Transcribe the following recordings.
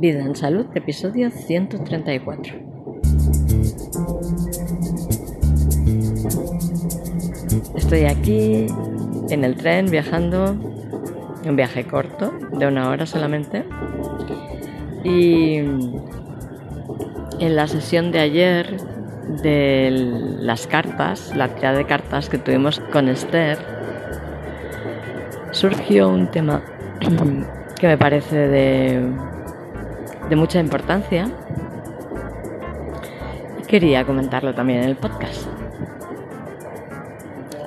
Vida en Salud, episodio 134. Estoy aquí en el tren viajando, un viaje corto, de una hora solamente. Y en la sesión de ayer de las cartas, la tirada de cartas que tuvimos con Esther, surgió un tema que me parece de, de mucha importancia y quería comentarlo también en el podcast.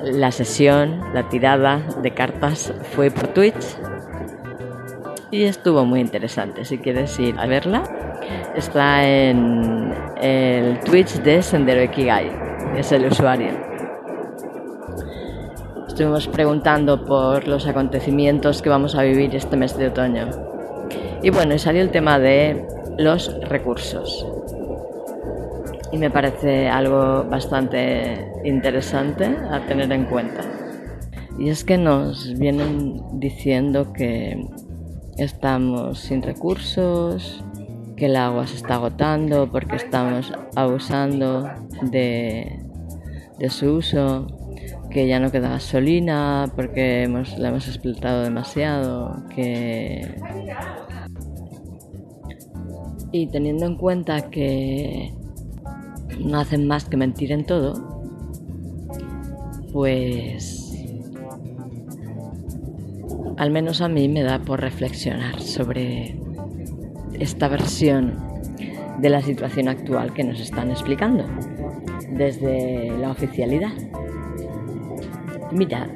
La sesión, la tirada de cartas fue por Twitch y estuvo muy interesante. Si quieres ir a verla, está en el Twitch de Sendero Ikigai, es el usuario. Estuvimos preguntando por los acontecimientos que vamos a vivir este mes de otoño. Y bueno, salió el tema de los recursos. Y me parece algo bastante interesante a tener en cuenta. Y es que nos vienen diciendo que estamos sin recursos, que el agua se está agotando porque estamos abusando de, su uso, que ya no queda gasolina porque hemos, la hemos explotado demasiado, que... Y teniendo en cuenta que no hacen más que mentir en todo, pues al menos a mí me da por reflexionar sobre esta versión de la situación actual que nos están explicando desde la oficialidad. Mira,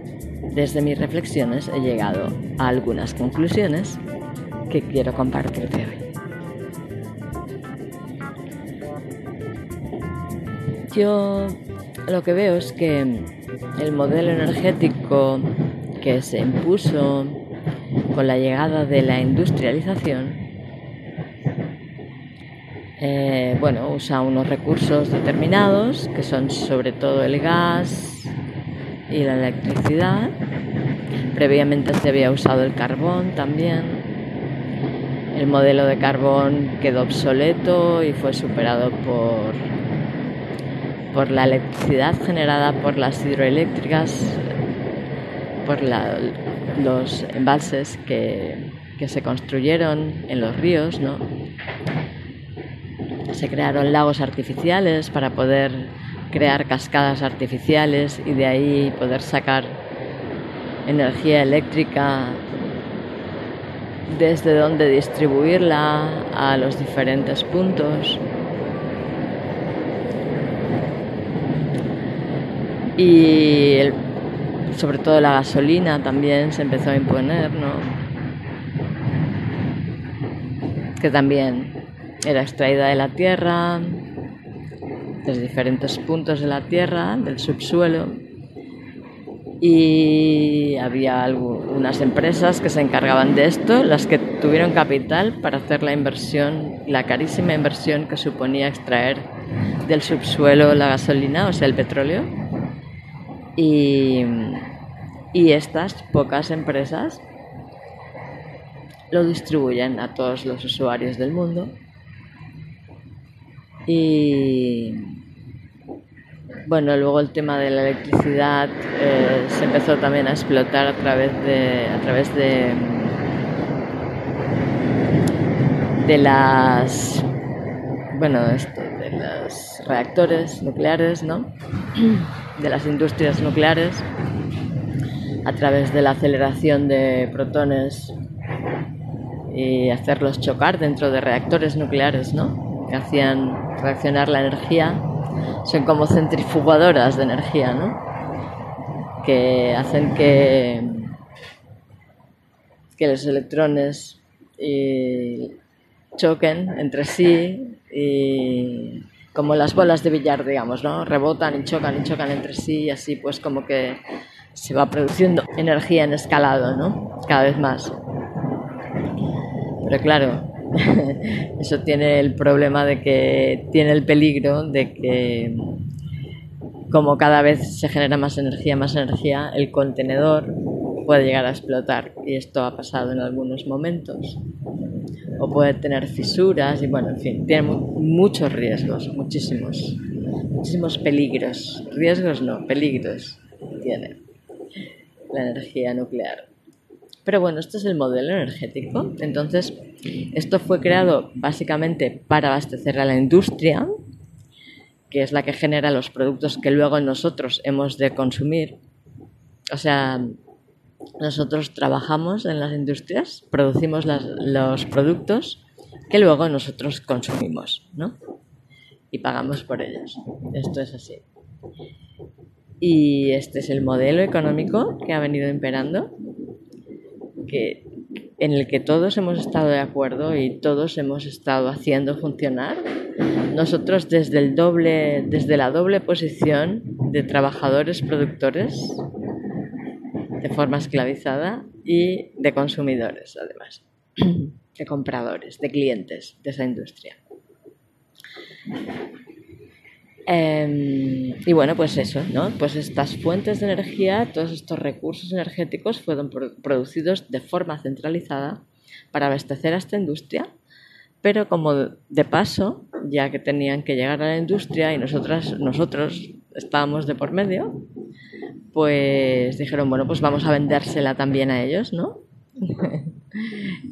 desde mis reflexiones he llegado a algunas conclusiones que quiero compartirte hoy. Yo lo que veo es que el modelo energético que se impuso con la llegada de la industrialización eh, bueno, usa unos recursos determinados, que son sobre todo el gas y la electricidad. Previamente se había usado el carbón también. El modelo de carbón quedó obsoleto y fue superado por, por la electricidad generada por las hidroeléctricas, por los embalses que, que se construyeron en los ríos, ¿no? Se crearon lagos artificiales para poder crear cascadas artificiales y de ahí poder sacar energía eléctrica desde donde distribuirla a los diferentes puntos. Y sobre todo la gasolina también se empezó a imponer, ¿no? Que también era extraída de la tierra, desde diferentes puntos de la tierra, del subsuelo, y había algunas empresas que se encargaban de esto, las que tuvieron capital para hacer la inversión, la carísima inversión que suponía extraer del subsuelo la gasolina, o sea, el petróleo. Y, y estas pocas empresas lo distribuyen a todos los usuarios del mundo y bueno, luego el tema de la electricidad eh, se empezó también a explotar a través de, a través de, de las bueno, de los reactores nucleares, ¿no? De las industrias nucleares, a través de la aceleración de protones y hacerlos chocar dentro de reactores nucleares, ¿no? que hacían reaccionar la energía son como centrifugadoras de energía, ¿no? Que hacen que, que los electrones eh, choquen entre sí y como las bolas de billar, digamos, ¿no? Rebotan y chocan y chocan entre sí y así pues como que se va produciendo energía en escalado, ¿no? Cada vez más. Pero claro, Eso tiene el problema de que tiene el peligro de que como cada vez se genera más energía, más energía, el contenedor puede llegar a explotar y esto ha pasado en algunos momentos. O puede tener fisuras y bueno, en fin, tiene muchos riesgos, muchísimos, muchísimos peligros. Riesgos no, peligros tiene la energía nuclear. Pero bueno, esto es el modelo energético. Entonces, esto fue creado básicamente para abastecer a la industria, que es la que genera los productos que luego nosotros hemos de consumir. O sea, nosotros trabajamos en las industrias, producimos los productos que luego nosotros consumimos, ¿no? Y pagamos por ellos. Esto es así. Y este es el modelo económico que ha venido imperando que, en el que todos hemos estado de acuerdo y todos hemos estado haciendo funcionar. Nosotros desde, el doble, desde la doble posición de trabajadores productores de forma esclavizada y de consumidores, además, de compradores, de clientes de esa industria. Em, y bueno, pues eso, ¿no? Pues estas fuentes de energía, todos estos recursos energéticos fueron producidos de forma centralizada para abastecer a esta industria, pero como de paso, ya que tenían que llegar a la industria y nosotras, nosotros estábamos de por medio, pues dijeron, bueno, pues vamos a vendérsela también a ellos, ¿no?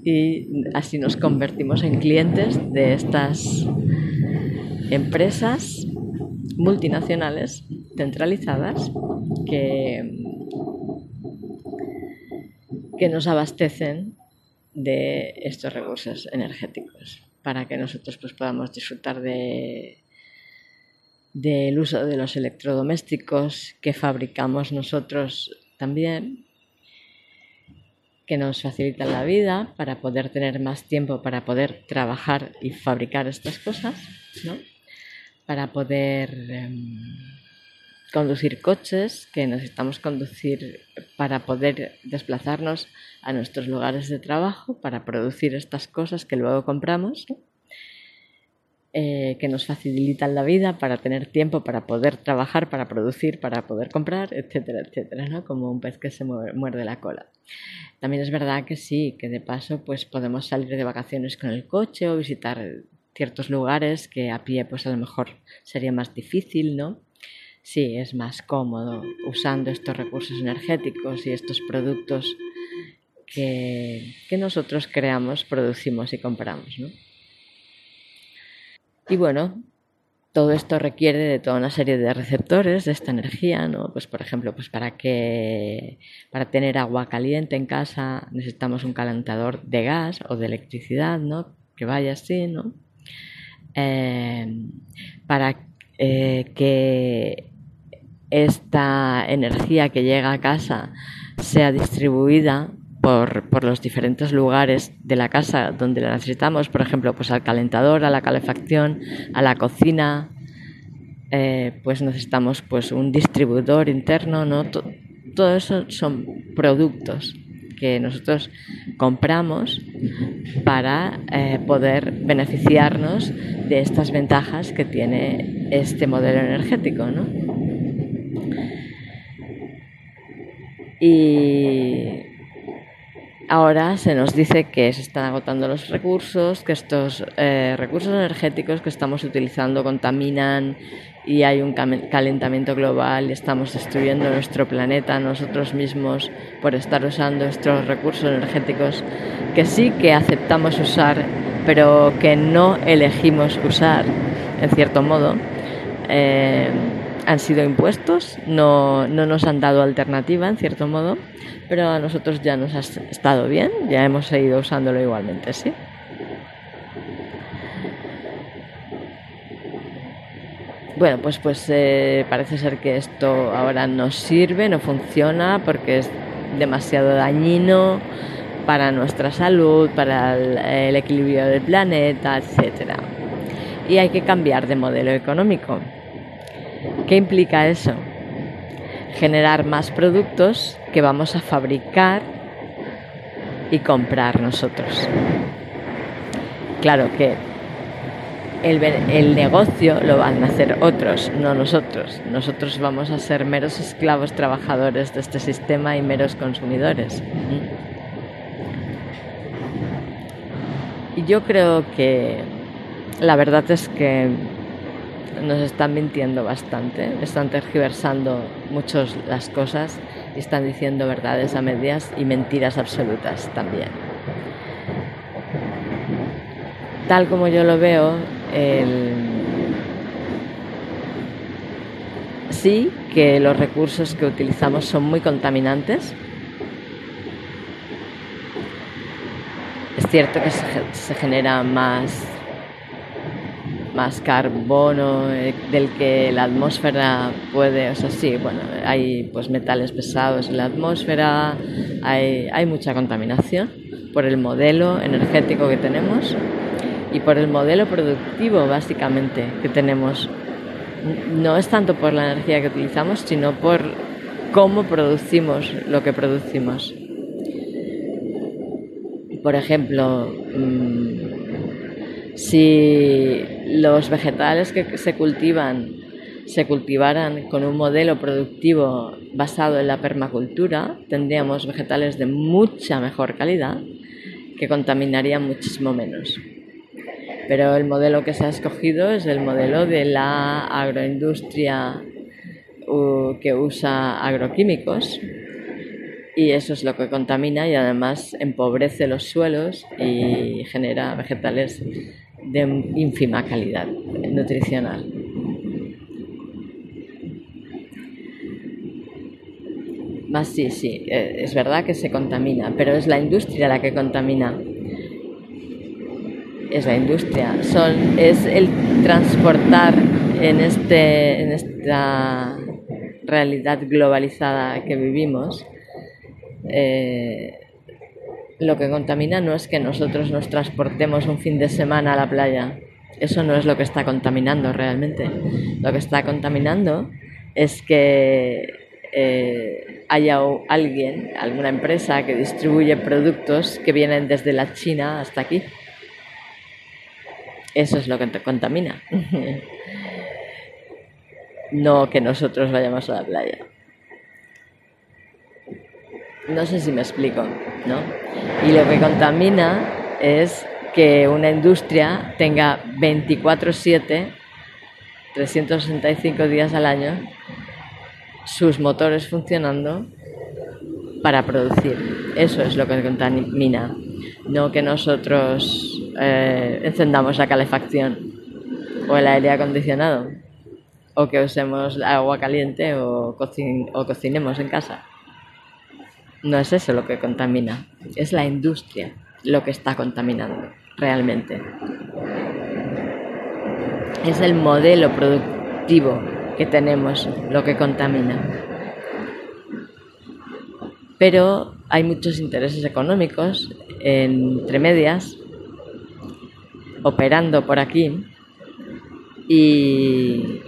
y así nos convertimos en clientes de estas empresas multinacionales centralizadas que, que nos abastecen de estos recursos energéticos para que nosotros pues, podamos disfrutar de, del uso de los electrodomésticos que fabricamos nosotros también, que nos facilitan la vida para poder tener más tiempo para poder trabajar y fabricar estas cosas, ¿no? para poder em, conducir coches que necesitamos conducir para poder desplazarnos a nuestros lugares de trabajo, para producir estas cosas que luego compramos, eh, que nos facilitan la vida para tener tiempo para poder trabajar, para producir, para poder comprar, etcétera, etcétera, ¿no? como un pez que se muerde la cola. También es verdad que sí, que de paso pues podemos salir de vacaciones con el coche o visitar ciertos lugares que a pie pues a lo mejor sería más difícil, ¿no? Sí, es más cómodo usando estos recursos energéticos y estos productos que, nosotros creamos, producimos y compramos, ¿no? Y bueno, todo esto requiere de toda una serie de receptores de esta energía, ¿no? Pues por ejemplo, pues para que para tener agua caliente en casa necesitamos un calentador de gas o de electricidad, ¿no? Que vaya así, ¿no? Em, para eh, que esta energía que llega a casa sea distribuida por, los diferentes lugares de la casa donde la necesitamos, por ejemplo, pues al calentador, a la calefacción, a la cocina, eh, pues necesitamos pues un distribuidor interno, ¿no? todo eso son productos que nosotros compramos para eh, poder beneficiarnos de estas ventajas que tiene este modelo energético. ¿no? Y ahora se nos dice que se están agotando los recursos, que estos eh, recursos energéticos que estamos utilizando contaminan y hay un calentamiento global y estamos destruyendo nuestro planeta nosotros mismos por estar usando estos recursos energéticos que sí que aceptamos usar, pero que no elegimos usar, en cierto modo. Eh, han sido impuestos, no, no nos han dado alternativa, en cierto modo, pero a nosotros ya nos ha estado bien, ya hemos seguido usándolo igualmente, ¿sí? Bueno, pues, pues eh, parece ser que esto ahora no sirve, no funciona porque es demasiado dañino para nuestra salud, para el, equilibrio del planeta, etc. Y hay que cambiar de modelo económico. ¿Qué implica eso? Generar más productos que vamos a fabricar y comprar nosotros. Claro que el, negocio lo van a hacer otros, no nosotros. Nosotros vamos a ser meros esclavos trabajadores de este sistema y meros consumidores. Y yo creo que la verdad es que nos están mintiendo bastante, están tergiversando muchas las cosas y están diciendo verdades a medias y mentiras absolutas también. Tal como yo lo veo, sí que los recursos que utilizamos son muy contaminantes. Es cierto que se genera más más carbono eh, del que la atmósfera puede, o sea, sí, bueno, hay pues metales pesados en la atmósfera, hay, hay mucha contaminación por el modelo energético que tenemos y por el modelo productivo básicamente que tenemos. No es tanto por la energía que utilizamos, sino por cómo producimos lo que producimos. Por ejemplo, mm, si los vegetales que se cultivan se cultivaran con un modelo productivo basado en la permacultura, tendríamos vegetales de mucha mejor calidad que contaminarían muchísimo menos. Pero el modelo que se ha escogido es el modelo de la agroindustria que usa agroquímicos y eso es lo que contamina y además empobrece los suelos y genera vegetales de ínfima calidad nutricional. Más sí, sí, eh, es verdad que se contamina, pero es la industria la que contamina. Es la industria, son, es el transportar en, este, en esta realidad globalizada que vivimos. Eh, lo que contamina no es que nosotros nos transportemos un fin de semana a la playa. Eso no es lo que está contaminando realmente. Lo que está contaminando es que eh, haya alguien, alguna empresa que distribuye productos que vienen desde la China hasta aquí. Eso es lo que contamina. no que nosotros vayamos a la playa. No sé si me explico, ¿no? Y lo que contamina es que una industria tenga 24/7, 365 días al año, sus motores funcionando para producir. Eso es lo que contamina, no que nosotros eh, encendamos la calefacción o el aire acondicionado o que usemos agua caliente o cocinemos en casa. No es eso lo que contamina, es la industria lo que está contaminando realmente. Es el modelo productivo que tenemos lo que contamina. Pero hay muchos intereses económicos entre medias operando por aquí y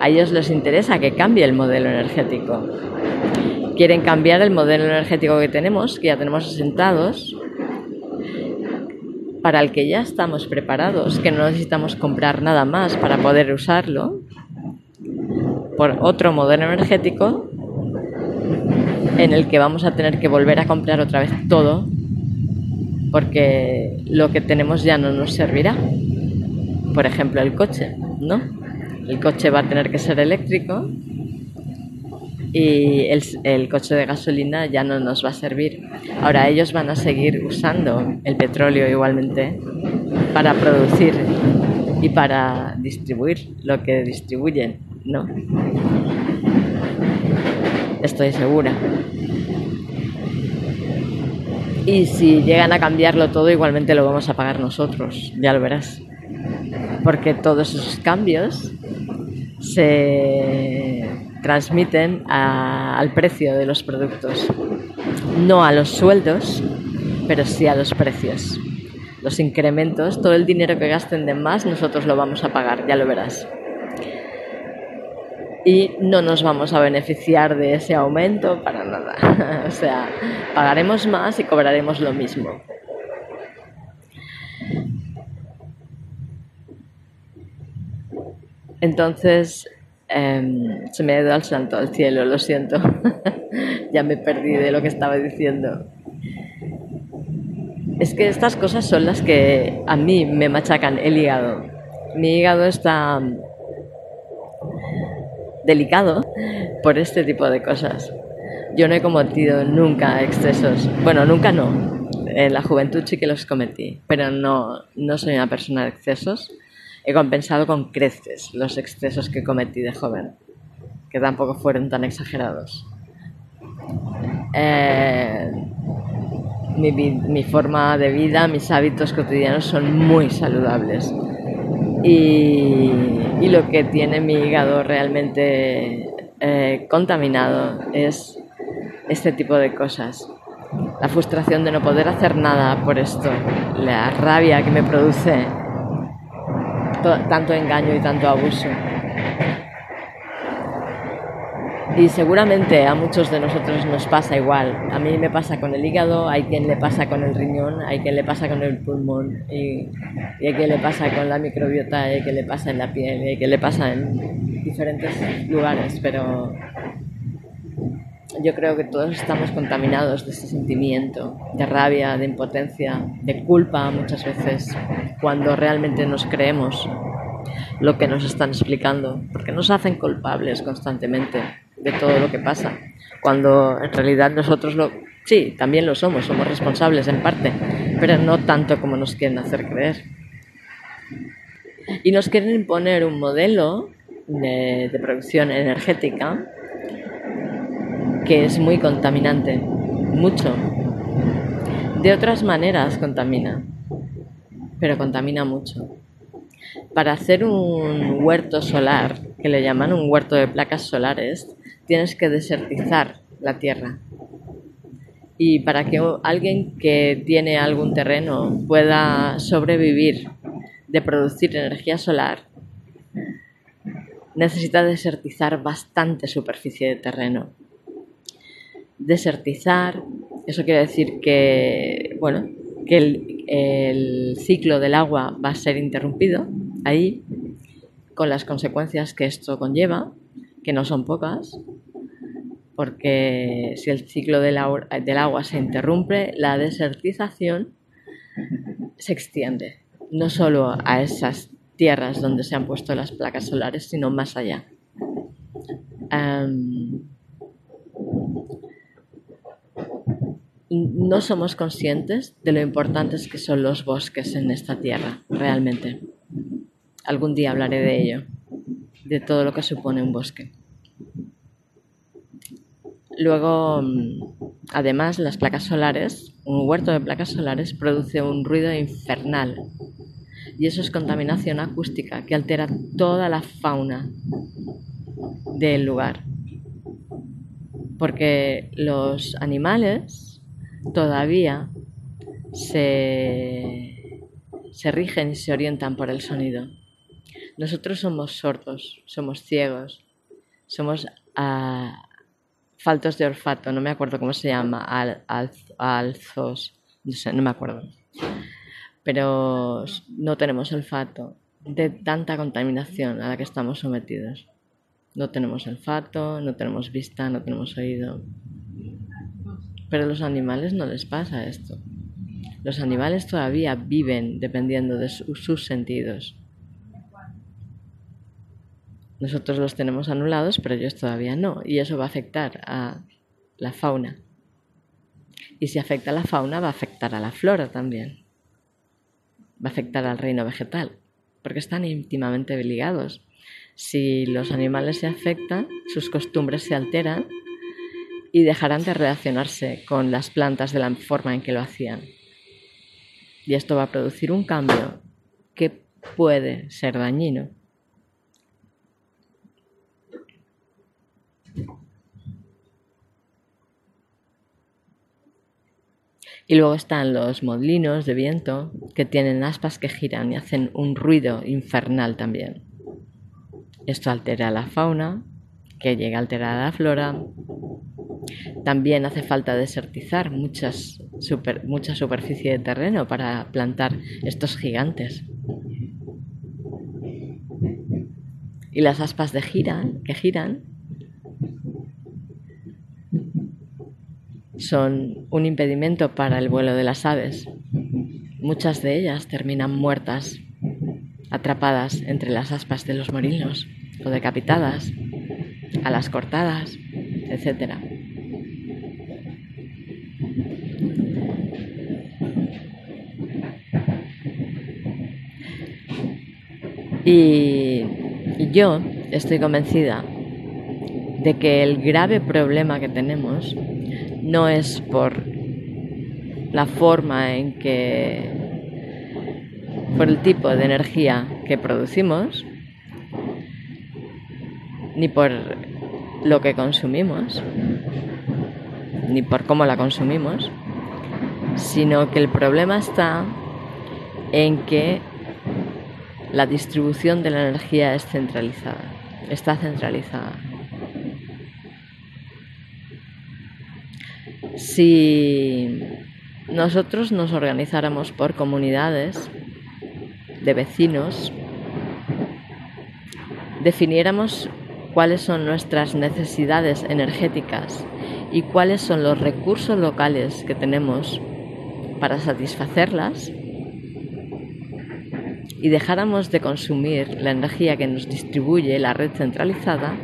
a ellos les interesa que cambie el modelo energético quieren cambiar el modelo energético que tenemos, que ya tenemos asentados, para el que ya estamos preparados, que no necesitamos comprar nada más para poder usarlo, por otro modelo energético en el que vamos a tener que volver a comprar otra vez todo, porque lo que tenemos ya no nos servirá. Por ejemplo, el coche, ¿no? El coche va a tener que ser eléctrico y el, coche de gasolina ya no nos va a servir. Ahora ellos van a seguir usando el petróleo igualmente para producir y para distribuir lo que distribuyen, ¿no? Estoy segura. Y si llegan a cambiarlo todo, igualmente lo vamos a pagar nosotros, ya lo verás. Porque todos esos cambios se transmiten al precio de los productos. No a los sueldos, pero sí a los precios. Los incrementos, todo el dinero que gasten de más, nosotros lo vamos a pagar, ya lo verás. Y no nos vamos a beneficiar de ese aumento para nada. o sea, pagaremos más y cobraremos lo mismo. Entonces, Em, se me ha ido al santo al cielo, lo siento. ya me perdí de lo que estaba diciendo. Es que estas cosas son las que a mí me machacan el hígado. Mi hígado está delicado por este tipo de cosas. Yo no he cometido nunca excesos. Bueno, nunca no. En la juventud sí que los cometí, pero no, no soy una persona de excesos. He compensado con creces los excesos que cometí de joven, que tampoco fueron tan exagerados. Eh, mi, forma de vida, mis hábitos cotidianos son muy saludables. Y, y lo que tiene mi hígado realmente eh, contaminado es este tipo de cosas. La frustración de no poder hacer nada por esto, la rabia que me produce tanto engaño y tanto abuso. Y seguramente a muchos de nosotros nos pasa igual. A mí me pasa con el hígado, hay quien le pasa con el riñón, hay quien le pasa con el pulmón, y, hay quien le pasa con la microbiota, hay quien le pasa en la piel, hay quien le pasa en diferentes lugares, pero yo creo que todos estamos contaminados de ese sentimiento de rabia, de impotencia, de culpa muchas veces, cuando realmente nos creemos lo que nos están explicando, porque nos hacen culpables constantemente de todo lo que pasa, cuando en realidad nosotros lo, sí, también lo somos, somos responsables en parte, pero no tanto como nos quieren hacer creer. Y nos quieren imponer un modelo de, de producción energética que es muy contaminante, mucho. De otras maneras contamina, pero contamina mucho. Para hacer un huerto solar, que le llaman un huerto de placas solares, tienes que desertizar la tierra. Y para que alguien que tiene algún terreno pueda sobrevivir de producir energía solar, necesita desertizar bastante superficie de terreno desertizar, eso quiere decir que, bueno, que el, el ciclo del agua va a ser interrumpido ahí, con las consecuencias que esto conlleva, que no son pocas, porque si el ciclo del, agua se interrumpe, la desertización se extiende, no solo a esas tierras donde se han puesto las placas solares, sino más allá. No somos conscientes de lo importantes que son los bosques en esta tierra, realmente. Algún día hablaré de ello, de todo lo que supone un bosque. Luego, mm, además, las placas solares, un huerto de placas solares produce un ruido infernal. Y eso es contaminación acústica que altera toda la fauna del lugar. Porque los animales todavía se, rigen y se orientan por el sonido. Nosotros somos sordos, somos ciegos, somos uh, faltos de olfato, no me acuerdo cómo se llama, al, alzos, no sé, no me acuerdo. Pero no tenemos olfato de tanta contaminación a la que estamos sometidos. No tenemos olfato, no tenemos vista, no tenemos oído. Pero a los animales no les pasa esto. Los animales todavía viven dependiendo de sus sentidos. Nosotros los tenemos anulados, pero ellos todavía no. Y eso va a afectar a la fauna. Y si afecta a la fauna, va a afectar a la flora también. Va a afectar al reino vegetal, porque están íntimamente ligados. Si los animales se afectan, sus costumbres se alteran y dejarán de relacionarse con las plantas de la forma en que lo hacían. Y esto va a producir un cambio que puede ser dañino. Y luego están los molinos de viento que tienen aspas que giran y hacen un ruido infernal también. Esto altera la fauna, que llega a alterar la flora también hace falta desertizar muchas mucha superficie de terreno para plantar estos gigantes. Y las aspas de giran, que giran son un impedimento para el vuelo de las aves. muchas de ellas terminan muertas, atrapadas entre las aspas de los molinos o decapitadas, a las cortadas, etc. Y yo estoy convencida de que el grave problema que tenemos no es por la forma en que, por el tipo de energía que producimos, ni por lo que consumimos, ni por cómo la consumimos, sino que el problema está en que la distribución de la energía es centralizada, está centralizada. Si nosotros nos organizáramos por comunidades de vecinos, definiéramos cuáles son nuestras necesidades energéticas y cuáles son los recursos locales que tenemos para satisfacerlas y dejáramos de consumir la energía que nos distribuye la red centralizada,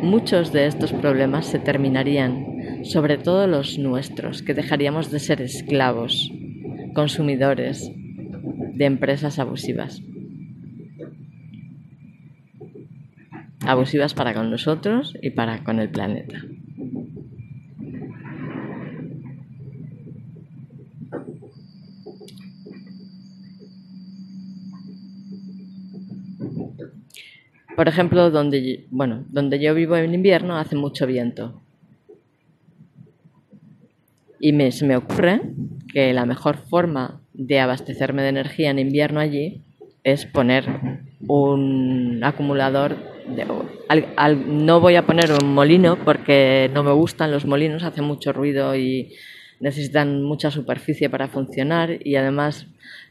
muchos de estos problemas se terminarían, sobre todo los nuestros, que dejaríamos de ser esclavos, consumidores de empresas abusivas. abusivas para con nosotros y para con el planeta. Por ejemplo, donde, bueno, donde yo vivo en invierno hace mucho viento. Y me, se me ocurre que la mejor forma de abastecerme de energía en invierno allí es poner un acumulador no voy a poner un molino porque no me gustan los molinos, hacen mucho ruido y necesitan mucha superficie para funcionar y además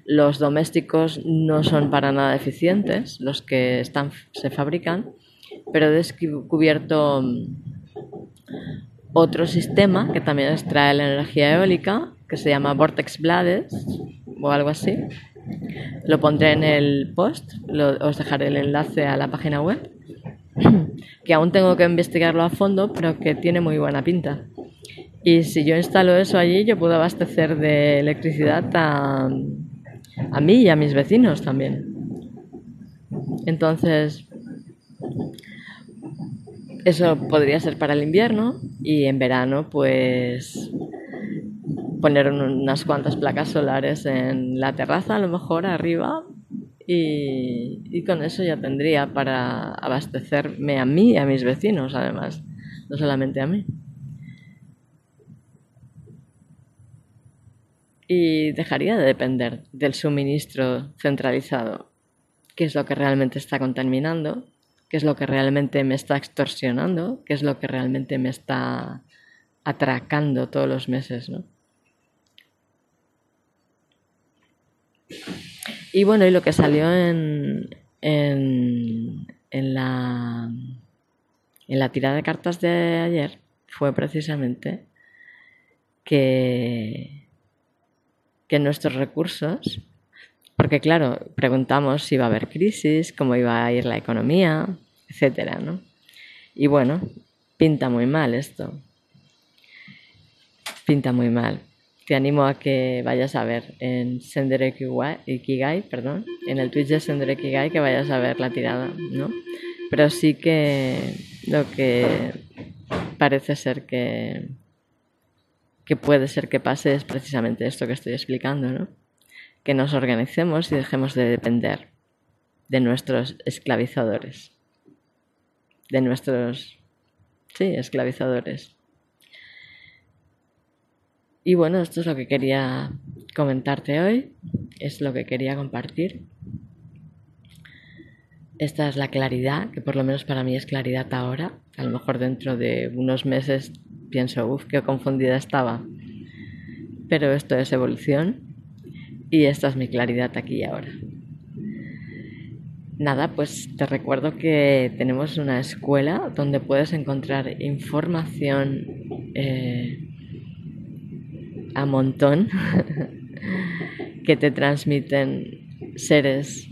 los domésticos no son para nada eficientes, los que están, se fabrican, pero he descubierto otro sistema que también extrae la energía eólica, que se llama Vortex Blades o algo así. Lo pondré en el post, os dejaré el enlace a la página web que aún tengo que investigarlo a fondo, pero que tiene muy buena pinta. Y si yo instalo eso allí, yo puedo abastecer de electricidad a, a mí y a mis vecinos también. Entonces, eso podría ser para el invierno y en verano, pues poner unas cuantas placas solares en la terraza, a lo mejor arriba, y, con eso ya tendría para abastecerme a mí y a mis vecinos, además, no solamente a mí. Y dejaría de depender del suministro centralizado, qué es lo que realmente está contaminando, qué es lo que realmente me está extorsionando, qué es lo que realmente me está atracando todos los meses, ¿no? Y bueno, y lo que salió en, en, la, en la tirada de cartas de ayer fue precisamente que, que nuestros recursos, porque claro, preguntamos si iba a haber crisis, cómo iba a ir la economía, etcétera, ¿no? Y bueno, pinta muy mal esto. Pinta muy mal te animo a que vayas a ver en Sender Ikigai, perdón, en el Twitch de Sender Ikigai que vayas a ver la tirada, ¿no? Pero sí que lo que parece ser que, que puede ser que pase es precisamente esto que estoy explicando, ¿no? Que nos organicemos y dejemos de depender de nuestros esclavizadores, de nuestros, sí, esclavizadores. Y bueno, esto es lo que quería comentarte hoy, es lo que quería compartir. Esta es la claridad, que por lo menos para mí es claridad ahora. A lo mejor dentro de unos meses pienso, uff, qué confundida estaba. Pero esto es evolución y esta es mi claridad aquí y ahora. Nada, pues te recuerdo que tenemos una escuela donde puedes encontrar información eh, a montón que te transmiten seres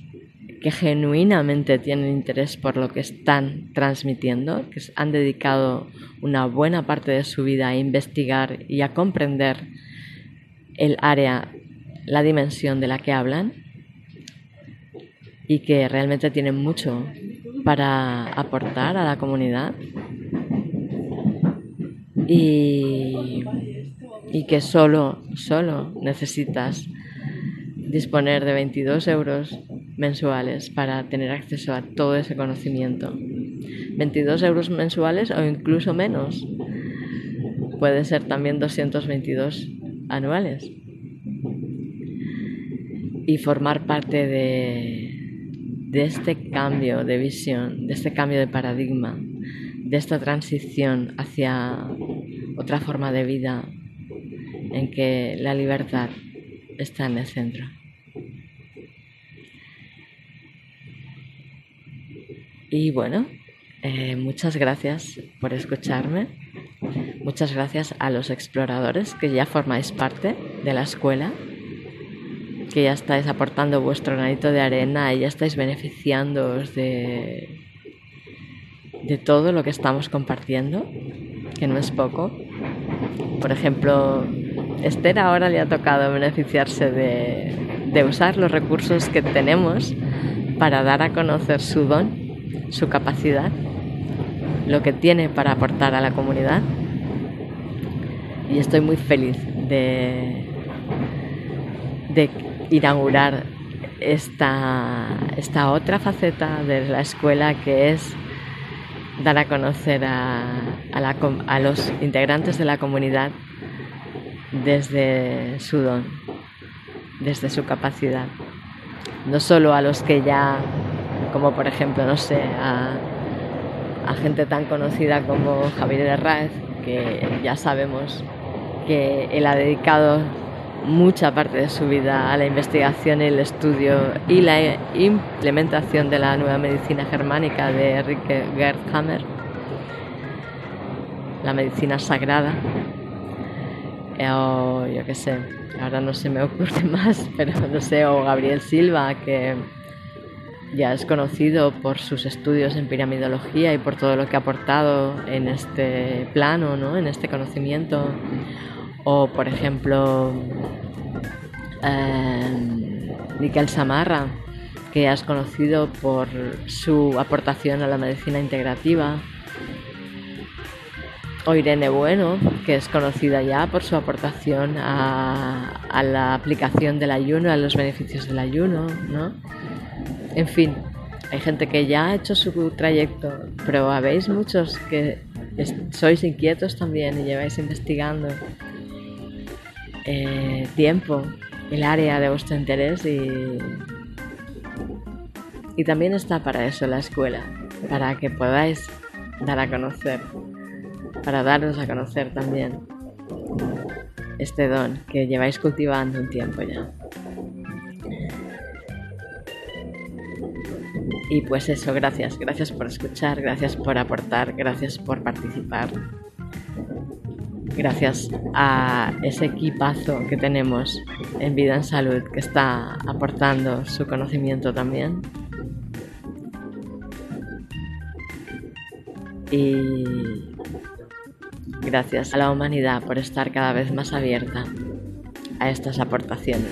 que genuinamente tienen interés por lo que están transmitiendo, que han dedicado una buena parte de su vida a investigar y a comprender el área, la dimensión de la que hablan y que realmente tienen mucho para aportar a la comunidad y, y que solo, solo necesitas disponer de 22 euros mensuales para tener acceso a todo ese conocimiento. 22 euros mensuales o incluso menos. Puede ser también 222 anuales. Y formar parte de, de este cambio de visión, de este cambio de paradigma, de esta transición hacia otra forma de vida en que la libertad está en el centro. Y bueno, eh, muchas gracias por escucharme. Muchas gracias a los exploradores que ya formáis parte de la escuela, que ya estáis aportando vuestro granito de arena y ya estáis beneficiándoos de, de todo lo que estamos compartiendo, que no es poco. Por ejemplo, Esther ahora le ha tocado beneficiarse de, de usar los recursos que tenemos para dar a conocer su don su capacidad, lo que tiene para aportar a la comunidad. Y estoy muy feliz de, inaugurar esta, esta otra faceta de la escuela que es dar a conocer a, a, los integrantes de la comunidad desde su don, desde su capacidad. No solo a los que ya como por ejemplo, no sé, a, gente tan conocida como Javier Herráez, que ya sabemos que él ha dedicado mucha parte de su vida a la investigación y el estudio y la implementación de la nueva medicina germánica de Enrique Hammer, la medicina sagrada, eh, o yo qué sé, ahora no se me ocurre más, pero no sé, o Gabriel Silva, que ya es conocido por sus estudios en piramidología y por todo lo que ha aportado en este plano, ¿no? en este conocimiento. O, por ejemplo, eh, Samarra, que has conocido por su aportación a la medicina integrativa. O Irene Bueno, que es conocida ya por su aportación a, a la aplicación del ayuno, a los beneficios del ayuno, ¿no? En fin, hay gente que ya ha hecho su trayecto, pero habéis muchos que sois inquietos también y lleváis investigando eh, tiempo el área de vuestro interés y, y también está para eso la escuela, para que podáis dar a conocer, para daros a conocer también este don que lleváis cultivando un tiempo ya. Y pues eso, gracias, gracias por escuchar, gracias por aportar, gracias por participar. Gracias a ese equipazo que tenemos en Vida en Salud que está aportando su conocimiento también. Y gracias a la humanidad por estar cada vez más abierta a estas aportaciones.